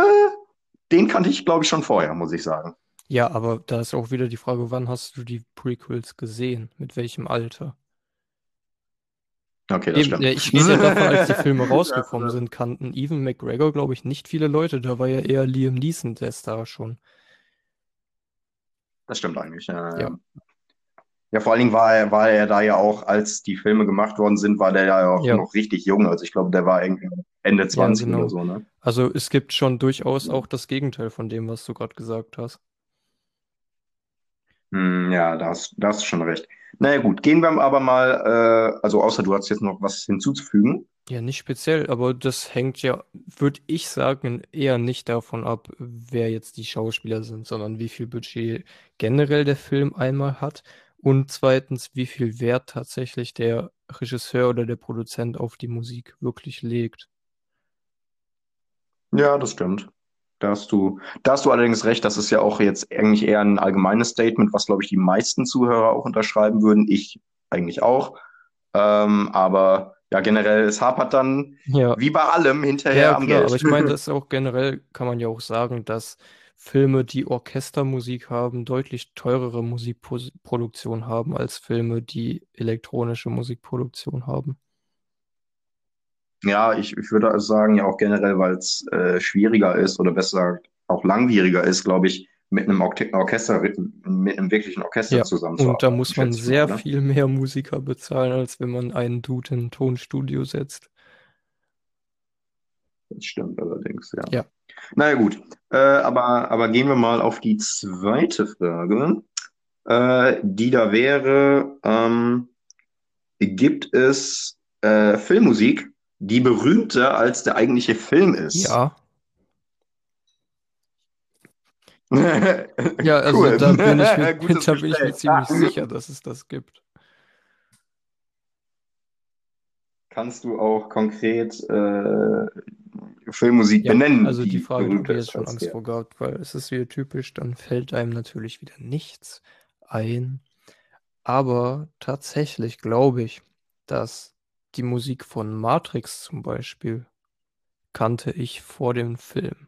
den kannte ich, glaube ich, schon vorher, muss ich sagen. Ja, aber da ist auch wieder die Frage, wann hast du die Prequels gesehen? Mit welchem Alter? Okay, das Eben, stimmt. ja, ich rede ja davon, als die Filme Ja, rausgekommen sind, kannten Ewan McGregor, glaube ich, nicht viele Leute. Da war ja eher Liam Neeson der Star schon. Das stimmt eigentlich. Ja, Ja. Ja, vor allen Dingen war er, war er da ja auch, als die Filme gemacht worden sind, war der ja auch Ja. noch richtig jung. Also ich glaube, der war irgendwie Ende 20 genau. oder so, ne? Also es gibt schon durchaus auch das Gegenteil von dem, was du gerade gesagt hast. Hm, ja, da hast, da hast du schon recht. Naja, gut, gehen wir aber mal, äh, also außer du hast jetzt noch was hinzuzufügen. Ja, nicht speziell, aber das hängt ja, würde ich sagen, eher nicht davon ab, wer jetzt die Schauspieler sind, sondern wie viel Budget generell der Film einmal hat und zweitens, wie viel Wert tatsächlich der Regisseur oder der Produzent auf die Musik wirklich legt. Ja, das stimmt. Da hast du, da hast du allerdings recht, das ist ja auch jetzt eigentlich eher ein allgemeines Statement, was, glaube ich, die meisten Zuhörer auch unterschreiben würden. Ich eigentlich auch. Ähm, aber ja, generell, es hapert dann Ja, wie bei allem hinterher ja am klar, Geld. aber ich meine, das ist auch generell, kann man ja auch sagen, dass Filme, die Orchestermusik haben, deutlich teurere Musikproduktion haben als Filme, die elektronische Musikproduktion haben. Ja, ich, ich würde also sagen, ja auch generell, weil es äh, schwieriger ist oder besser gesagt auch langwieriger ist, glaube ich, mit einem Orke Orchester, mit einem wirklichen Orchester Ja, zusammenzuarbeiten. und da muss man sehr mal, ne? viel mehr Musiker bezahlen, als wenn man einen Dude in ein Tonstudio setzt. Das stimmt allerdings, ja. Ja. Naja, gut. Äh, aber, aber gehen wir mal auf die zweite Frage, äh, die da wäre, ähm, gibt es äh, Filmmusik, die berühmter als der eigentliche Film ist? Ja, ja, also Cool. da bin ich mir, da bin ich mir ziemlich sicher, dass es das gibt. Kannst du auch konkret äh, Filmmusik Ja, benennen, also die die Frage berühmter mir jetzt schon Angst vor gehabt, weil es ist wieder typisch, dann fällt einem natürlich wieder nichts ein. Aber tatsächlich glaube ich, dass die Musik von Matrix zum Beispiel kannte ich vor dem Film.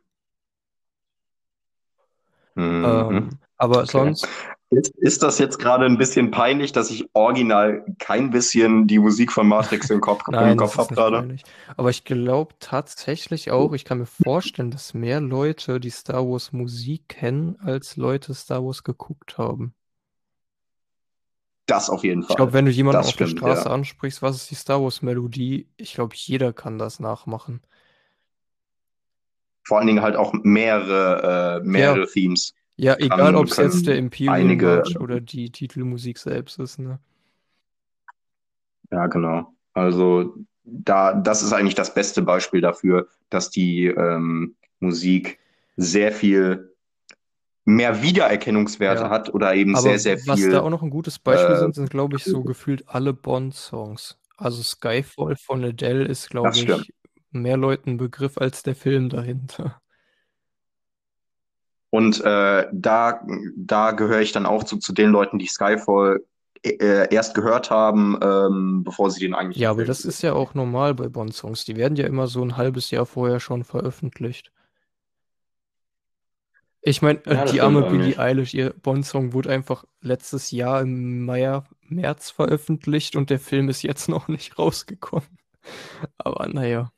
Mhm. Ähm, aber Okay. sonst, Ist, ist das jetzt gerade ein bisschen peinlich, dass ich original kein bisschen die Musik von Matrix im Kopf, Nein, im Kopf habe gerade? peinlich. Aber ich glaube tatsächlich auch, ich kann mir vorstellen, dass mehr Leute die Star Wars Musik kennen, als Leute Star Wars geguckt haben. Das auf jeden Ich Fall. glaube, wenn du jemanden Das auf der stimmt, Straße ja. ansprichst, was ist die Star Wars Melodie? Ich glaube, jeder kann das nachmachen. Vor allen Dingen halt auch mehrere, äh, mehrere Themes. Ja, egal, ob es jetzt der Imperial einige- March oder die Titelmusik selbst ist, ne? Ja, genau. Also da, das ist eigentlich das beste Beispiel dafür, dass die ähm, Musik sehr viel mehr Wiedererkennungswerte Ja. hat oder eben Aber sehr, sehr was viel. da auch noch ein gutes Beispiel äh, sind, sind, glaube ich, so gefühlt alle Bond-Songs. Also Skyfall von Adele ist, glaube ich, mehr Leuten ein Begriff als der Film dahinter. Und äh, da, da gehöre ich dann auch zu, zu den Leuten, die Skyfall äh, erst gehört haben, ähm, bevor sie den eigentlich Ja, aber das ist ja auch normal bei Bond-Songs. Die werden ja immer so ein halbes Jahr vorher schon veröffentlicht. Ich meine, äh, Ja, die arme Billie. Eilish, ihr Bond-Song wurde einfach letztes Jahr im Mai, März veröffentlicht und der Film ist jetzt noch nicht rausgekommen. Aber naja.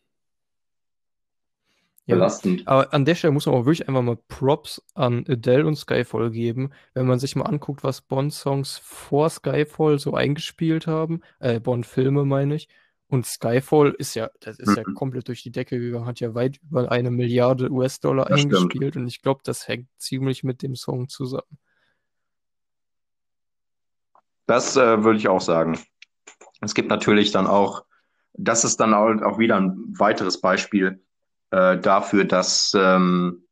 Ja, belastend. aber an der Stelle muss man auch wirklich einfach mal Props an Adele und Skyfall geben, wenn man sich mal anguckt, was Bond-Songs vor Skyfall so eingespielt haben, äh, Bond-Filme meine ich. Und Skyfall ist ja, das ist ja Mhm. komplett durch die Decke gegangen, hat ja weit über eine Milliarde US-Dollar Das stimmt. eingespielt und ich glaube, das hängt ziemlich mit dem Song zusammen. Das äh, würde ich auch sagen. Es gibt natürlich dann auch, das ist dann auch wieder ein weiteres Beispiel äh, dafür, dass ähm,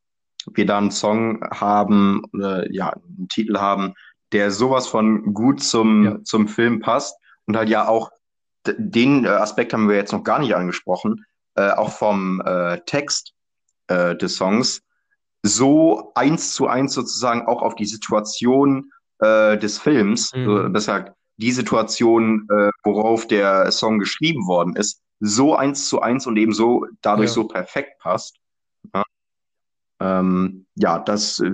wir da einen Song haben, oder ja, einen Titel haben, der sowas von gut zum, Ja. zum Film passt und halt ja auch, den äh, Aspekt haben wir jetzt noch gar nicht angesprochen, äh, auch vom äh, Text äh, des Songs so eins zu eins sozusagen auch auf die Situation äh, des Films, Mhm. so, besser gesagt, die Situation, äh, worauf der Song geschrieben worden ist, so eins zu eins und eben so dadurch Ja. so perfekt passt. Ja, ähm, ja das äh,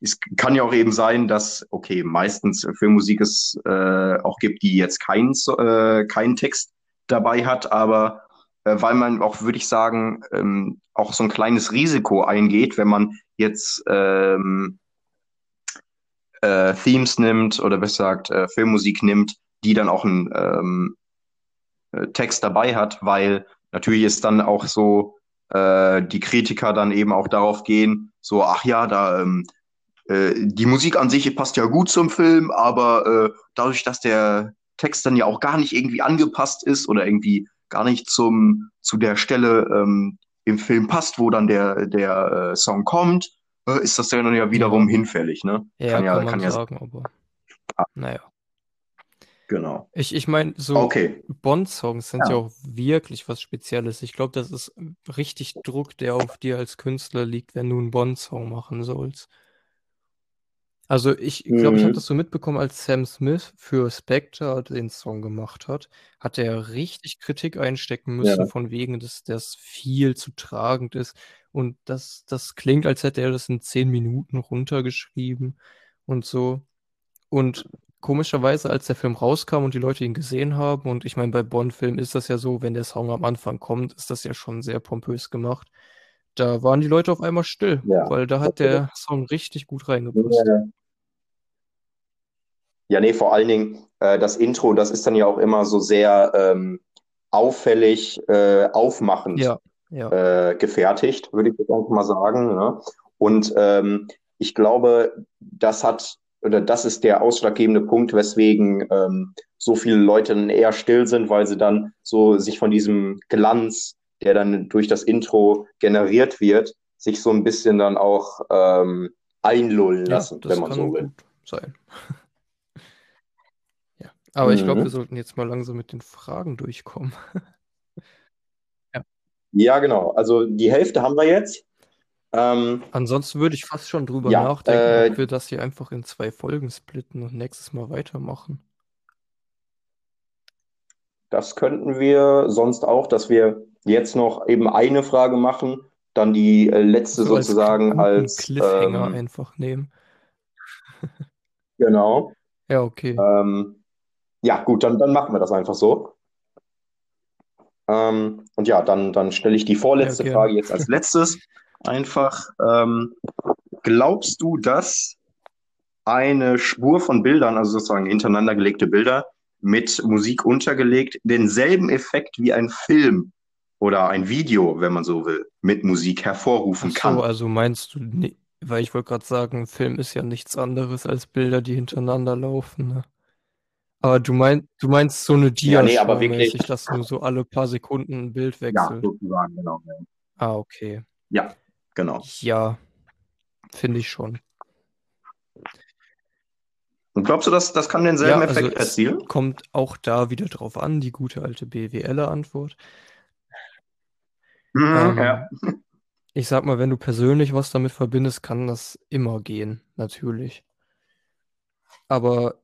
es kann ja auch eben sein, dass, okay, meistens Filmmusik es äh, auch gibt, die jetzt keinen äh, keinen Text dabei hat, aber äh, weil man auch, würde ich sagen, ähm, auch so ein kleines Risiko eingeht, wenn man jetzt ähm, äh, Themes nimmt oder besser gesagt äh, Filmmusik nimmt, die dann auch einen ähm, äh, Text dabei hat, weil natürlich ist dann auch so äh, die Kritiker dann eben auch darauf gehen, so, ach ja, da ähm, äh, die Musik an sich passt ja gut zum Film, aber äh, dadurch, dass der Text dann ja auch gar nicht irgendwie angepasst ist oder irgendwie gar nicht zum zu der Stelle ähm, im Film passt, wo dann der der äh, Song kommt, äh, ist das dann ja wiederum hinfällig, ne? Ja, Kann ja, kann man kann ja, sagen, aber naja. Genau. Ich, ich meine, so Okay, Bond-Songs sind ja Ja. auch wirklich was Spezielles. Ich glaube, das ist richtig Druck, der auf dir als Künstler liegt, wenn du einen Bond-Song machen sollst. Also ich glaube, ich habe Mhm. das so mitbekommen, als Sam Smith für Spectre den Song gemacht hat, hat er richtig Kritik einstecken müssen, Ja. von wegen, dass das viel zu tragend ist. Und das, das klingt, als hätte er das in zehn Minuten runtergeschrieben und so. Und komischerweise, als der Film rauskam und die Leute ihn gesehen haben, und ich meine, bei Bond-Filmen ist das ja so, wenn der Song am Anfang kommt, ist das ja schon sehr pompös gemacht. Da waren die Leute auf einmal still, Ja. weil da hat der Song richtig gut reingepasst. Ja. Ja, nee, vor allen Dingen äh, das Intro, das ist dann ja auch immer so sehr ähm, auffällig, äh, aufmachend Ja, ja. äh, gefertigt, würde ich jetzt einfach mal sagen. Ne? Und ähm, ich glaube, das hat oder das ist der ausschlaggebende Punkt, weswegen ähm, so viele Leute dann eher still sind, weil sie dann so sich von diesem Glanz, der dann durch das Intro generiert wird, sich so ein bisschen dann auch ähm, einlullen Ja, lassen, das wenn man so will. sein. Ja, aber ich glaube, Mhm. wir sollten jetzt mal langsam mit den Fragen durchkommen. Ja, genau. Also die Hälfte haben wir jetzt. Ähm, Ansonsten würde ich fast schon drüber Ja, nachdenken, äh, ob wir das hier einfach in zwei Folgen splitten und nächstes Mal weitermachen. das könnten wir sonst auch, dass wir jetzt noch eben eine Frage machen, dann die äh, letzte So als sozusagen guten als Cliffhanger ähm, einfach nehmen. Genau. Ja, okay. Ähm, ja, gut, dann, dann machen wir das einfach so. Ähm, und ja, dann, dann stelle ich die vorletzte Ja, Frage jetzt als letztes. Einfach, ähm, glaubst du, dass eine Spur von Bildern, also sozusagen hintereinander gelegte Bilder mit Musik untergelegt, denselben Effekt wie ein Film oder ein Video, wenn man so will, mit Musik hervorrufen Ach so, kann? also meinst du, nee, weil ich wollte gerade sagen, ein Film ist ja nichts anderes als Bilder, die hintereinander laufen, ne? Aber du meinst, du meinst so eine Ja, nee, aber wirklich, dass nur so alle paar Sekunden ein Bild ja, wechselt. sozusagen, genau. ja. Ah, okay. Ja, genau. Ja, finde ich schon. Und glaubst du, dass das kann denselben Ja, also Effekt es erzielen? kommt auch da wieder drauf an, die gute alte BWLer-Antwort. Mhm, ja. Ähm, ich sag mal, wenn du persönlich was damit verbindest, kann das immer gehen, natürlich. Aber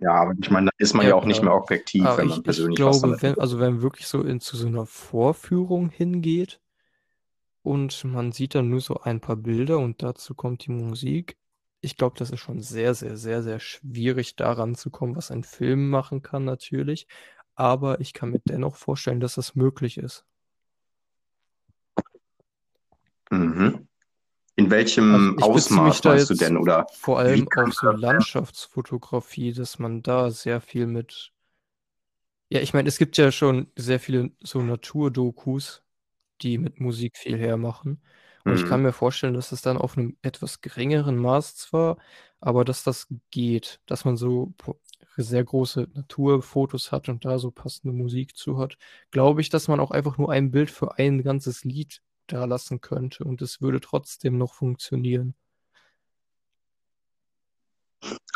Ja, aber ich meine, da ist man ja ja, auch nicht mehr objektiv, wenn ich, man ich persönlich was glaube, damit wenn, also wenn man wirklich so in zu so einer Vorführung hingeht und man sieht dann nur so ein paar Bilder und dazu kommt die Musik, ich glaube, das ist schon sehr, sehr, sehr, sehr schwierig, daran zu kommen, was ein Film machen kann, natürlich. Aber ich kann mir dennoch vorstellen, dass das möglich ist. Mhm. In Also welchem mich Ausmaß da meinst du denn? Oder vor allem auf so? Landschaftsfotografie, dass man da sehr viel mit. Ja, ich meine, es gibt ja schon sehr viele so Naturdokus, die mit Musik viel hermachen. Und ich kann Mhm. mir vorstellen, dass es dann auf einem etwas geringeren Maß zwar, aber dass das geht, dass man so po- sehr große Naturfotos hat und da so passende Musik zu hat. Glaube ich, dass man auch einfach nur ein Bild für ein ganzes Lied da lassen könnte und es würde trotzdem noch funktionieren.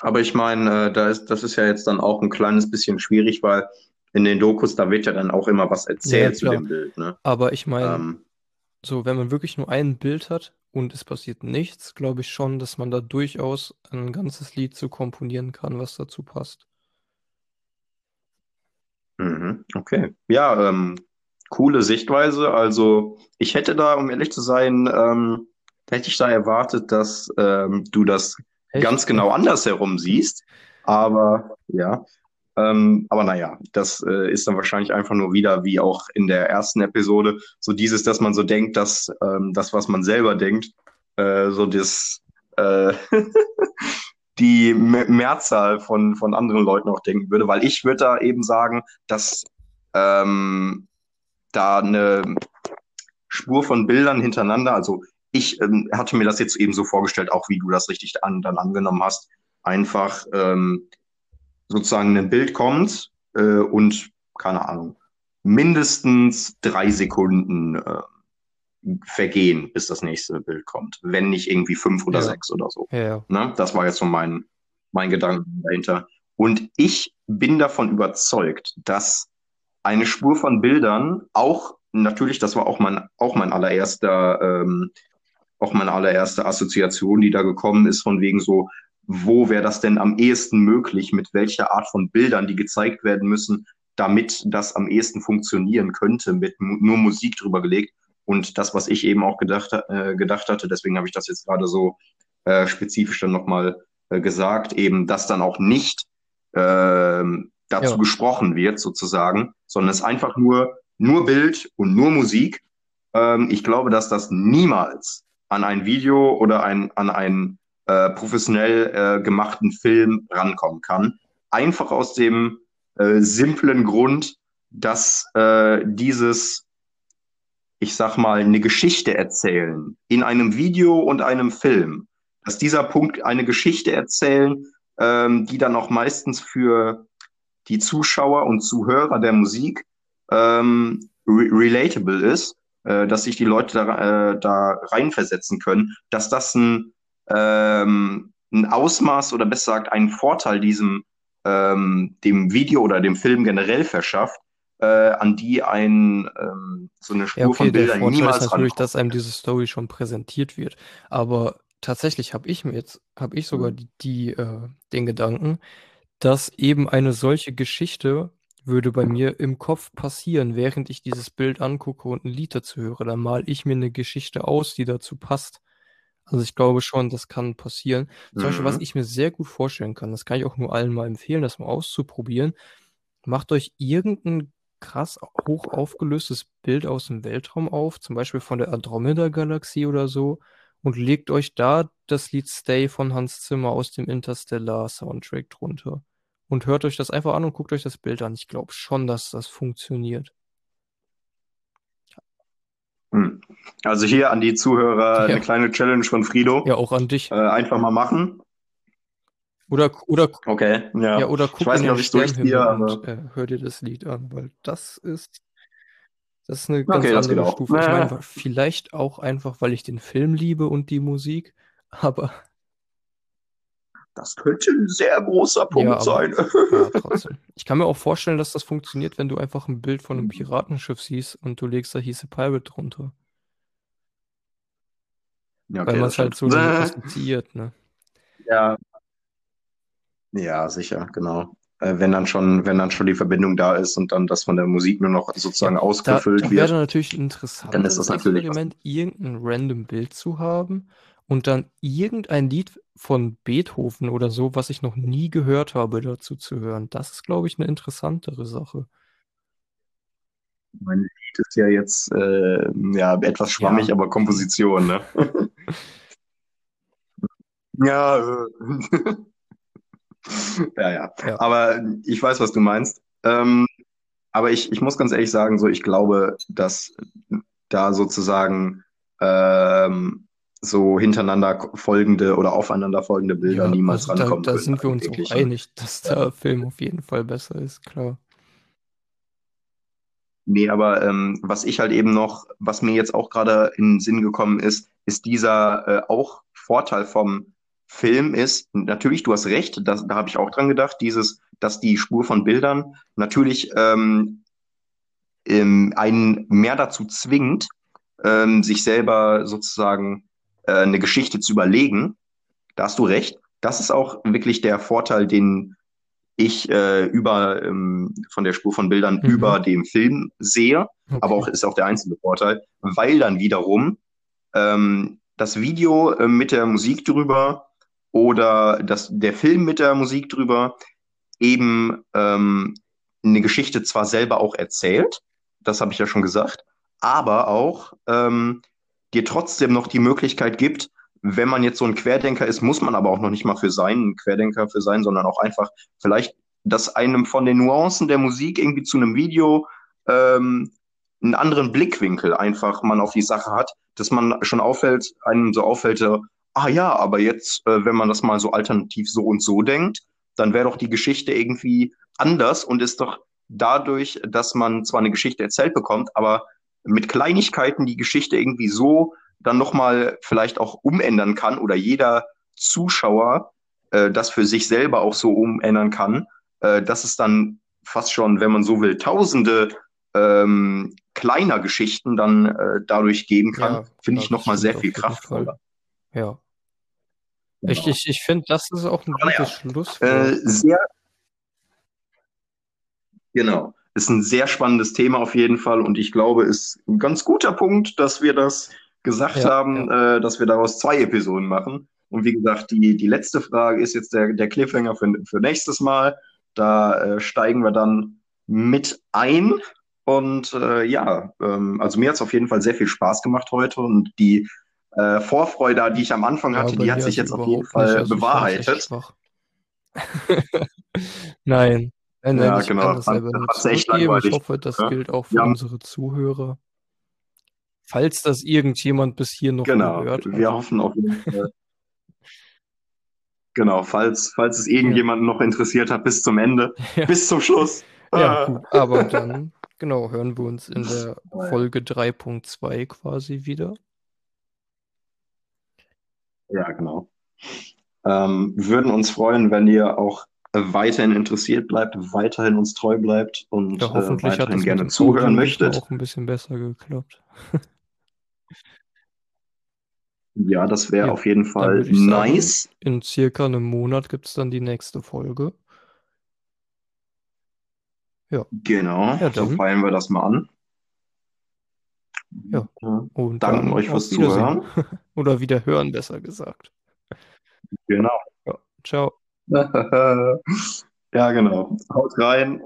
Aber ich meine, äh, da ist, das ist ja jetzt dann auch ein kleines bisschen schwierig, weil in den Dokus, da wird ja dann auch immer was Ja, ja, erzählt zu dem Bild, ne? Aber ich meine, Ähm, so, wenn man wirklich nur ein Bild hat und es passiert nichts, glaube ich schon, dass man da durchaus ein ganzes Lied zu komponieren kann, was dazu passt. mhm, okay. Ja, ähm, coole Sichtweise. Also ich hätte da, um ehrlich zu sein, ähm, hätte ich da erwartet, dass ähm, du das ganz Echt? genau andersherum siehst. Aber ja, ähm, aber naja, das äh, ist dann wahrscheinlich einfach nur wieder, wie auch in der ersten Episode, so dieses, dass man so denkt, dass ähm, das, was man selber denkt, äh, so das, äh, die Me- Mehrzahl von, von anderen Leuten auch denken würde, weil ich würde da eben sagen, dass ähm, da eine Spur von Bildern hintereinander, also ich ähm, hatte mir das jetzt eben so vorgestellt, auch wie du das richtig an, dann angenommen hast, einfach ähm, sozusagen ein Bild kommt äh, und keine Ahnung, mindestens drei Sekunden äh, vergehen, bis das nächste Bild kommt, wenn nicht irgendwie fünf oder Ja. sechs oder so. Ja. Ne? Das war jetzt so mein, mein Gedanke dahinter. Und ich bin davon überzeugt, dass eine Spur von Bildern auch, natürlich, das war auch mein, auch mein allererster, ähm, auch meine allererste Assoziation, die da gekommen ist, von wegen so, wo wäre das denn am ehesten möglich, mit welcher Art von Bildern, die gezeigt werden müssen, damit das am ehesten funktionieren könnte, mit nur Musik drüber gelegt. Und das, was ich eben auch gedacht, äh, gedacht hatte, deswegen habe ich das jetzt gerade so äh, spezifisch dann nochmal äh, gesagt, eben, dass dann auch nicht ähm, dazu Ja. gesprochen wird, sozusagen, sondern es ist einfach nur, nur Bild und nur Musik. Ähm, ich glaube, dass das niemals an ein Video oder ein, an einen äh, professionell äh, gemachten Film rankommen kann. Einfach aus dem äh, simplen Grund, dass äh, dieses, ich sag mal, eine Geschichte erzählen in einem Video und einem Film, dass dieser Punkt eine Geschichte erzählen, ähm, die dann auch meistens für die Zuschauer und Zuhörer der Musik ähm, re relatable ist, äh, dass sich die Leute da, äh, da reinversetzen können, dass das ein, ähm, ein Ausmaß oder besser gesagt einen Vorteil diesem ähm, dem Video oder dem Film generell verschafft, äh, an die ein ähm, so eine Spur Ja, okay, von der Bildern ist niemals natürlich, rankommt. dass einem diese Story schon präsentiert wird. Aber tatsächlich habe ich mir jetzt, habe ich sogar Mhm. die, die äh, den Gedanken, dass eben eine solche Geschichte würde bei mir im Kopf passieren, während ich dieses Bild angucke und ein Lied dazu höre. Dann mal ich mir eine Geschichte aus, die dazu passt. Also ich glaube schon, das kann passieren. Zum Beispiel, was Mhm. ich mir sehr gut vorstellen kann, das kann ich auch nur allen mal empfehlen, das mal auszuprobieren. Macht euch irgendein krass hoch aufgelöstes Bild aus dem Weltraum auf, zum Beispiel von der Andromeda-Galaxie oder so, und legt euch da das Lied Stay von Hans Zimmer aus dem Interstellar-Soundtrack drunter. Und hört euch das einfach an und guckt euch das Bild an. Ich glaube schon, dass das funktioniert. Hm. Also hier an die Zuhörer Ja. eine kleine Challenge von Frido. Ja, auch an dich. Äh, einfach mal machen. Oder, oder, Okay, ja. ja, oder Ich guck weiß in nicht, ob ich durchziehe, aber und äh, hör dir das Lied an, weil das ist, das ist eine ganz okay, andere auch. Stufe. Ich meine, vielleicht auch einfach, weil ich den Film liebe und die Musik, aber das könnte ein sehr großer Punkt ja, aber sein. ja. Ich kann mir auch vorstellen, dass das funktioniert, wenn du einfach ein Bild von einem Piratenschiff siehst und du legst da hieße Pirate drunter. Ja, Weil okay, man das es halt so assoziiert, ne? Ja, ja, sicher, genau. Äh, wenn dann schon, wenn dann schon die Verbindung da ist und dann das von der Musik nur noch Ja, sozusagen da, ausgefüllt da wäre wird, natürlich ein dann ist das natürlich. Experiment, irgendein random Bild zu haben und dann irgendein Lied von Beethoven oder so, was ich noch nie gehört habe, dazu zu hören. Das ist, glaube ich, eine interessantere Sache. Mein Lied ist ja jetzt äh, ja etwas schwammig, Ja, aber. Komposition, ne? Ja, äh. Ja, ja. Ja. Aber ich weiß, was du meinst. Ähm, aber ich, ich muss ganz ehrlich sagen, so ich glaube, dass da sozusagen ähm, so hintereinander folgende oder aufeinander folgende Bilder Ja, niemals also da, rankommen da können sind wir uns auch einig, dass der Film auf jeden Fall besser ist, klar. Nee, aber ähm, was ich halt eben noch, was mir jetzt auch gerade in den Sinn gekommen ist, ist dieser äh, auch Vorteil vom Film ist, natürlich, du hast recht, das, da habe ich auch dran gedacht, dieses, dass die Spur von Bildern natürlich ähm, ähm, einen mehr dazu zwingt, ähm, sich selber sozusagen äh, eine Geschichte zu überlegen. Da hast du recht. Das ist auch wirklich der Vorteil, den ich äh, über ähm, von der Spur von Bildern Mhm. über dem Film sehe, aber auch Okay. ist auch der einzige Vorteil, weil dann wiederum ähm, das Video äh, mit der Musik drüber oder das, der Film mit der Musik drüber eben ähm, eine Geschichte zwar selber auch erzählt, das habe ich ja schon gesagt, aber auch ähm, dir trotzdem noch die Möglichkeit gibt, wenn man jetzt so ein Querdenker ist, muss man aber auch noch nicht mal für sein, ein Querdenker für sein, sondern auch einfach vielleicht, dass einem von den Nuancen der Musik irgendwie zu einem Video ähm, einen anderen Blickwinkel einfach man auf die Sache hat, dass man schon auffällt, einem so auffällt, ah ja, aber jetzt, äh, wenn man das mal so alternativ so und so denkt, dann wäre doch die Geschichte irgendwie anders und ist doch dadurch, dass man zwar eine Geschichte erzählt bekommt, aber mit Kleinigkeiten die Geschichte irgendwie so dann nochmal vielleicht auch umändern kann oder jeder Zuschauer äh, das für sich selber auch so umändern kann, äh, dass es dann fast schon, wenn man so will, tausende ähm, kleiner Geschichten dann äh, dadurch geben kann, Ja, finde ja, ich nochmal sehr viel kraftvoller. Ja. Ich, Genau. ich, ich finde, das ist auch ein Aber naja, gutes Äh, Schlusswort. sehr, genau. Ist ein sehr spannendes Thema auf jeden Fall und ich glaube, ist ein ganz guter Punkt, dass wir das gesagt Ja, haben, äh, dass wir daraus zwei Episoden machen. Und wie gesagt, die, die letzte Frage ist jetzt der, der Cliffhanger für, für nächstes Mal. Da äh, steigen wir dann mit ein. Und äh, ja, ähm, also mir hat es auf jeden Fall sehr viel Spaß gemacht heute und die äh, Vorfreude, die ich am Anfang Ja, hatte, bei die hat sich jetzt auf jeden überhaupt nicht. Fall Also bewahrheitet. Nein, nein, nein, Ja, ich genau. das selber nur zurückgeben. Ich hoffe, das Ja? gilt auch für haben, unsere Zuhörer. Falls das irgendjemand bis hier noch genau, gehört wir hat. hoffen auf jeden Fall. Genau, falls, falls es Ja, irgendjemanden noch interessiert hat, bis zum Ende, ja, bis zum Schluss. ja, Ah. gut. Aber dann, genau, hören wir uns in der Ja, Folge 3.2 quasi wieder. Ja, genau. Ähm, würden uns freuen, wenn ihr auch weiterhin interessiert bleibt, weiterhin uns treu bleibt und Ja, äh, hoffentlich hat weiterhin mit gerne zuhören möchtet. auch ein bisschen besser geklappt. Ja, das wäre Ja, auf jeden Fall ich sagen, nice. in circa einem Monat gibt es dann die nächste Folge. Ja, Genau, ja so dann. feilen wir das mal an. Ja. Und Danken euch fürs. Zuhören. Oder wieder hören, besser gesagt. Genau. Ja. Ciao. ja, genau. Haut rein.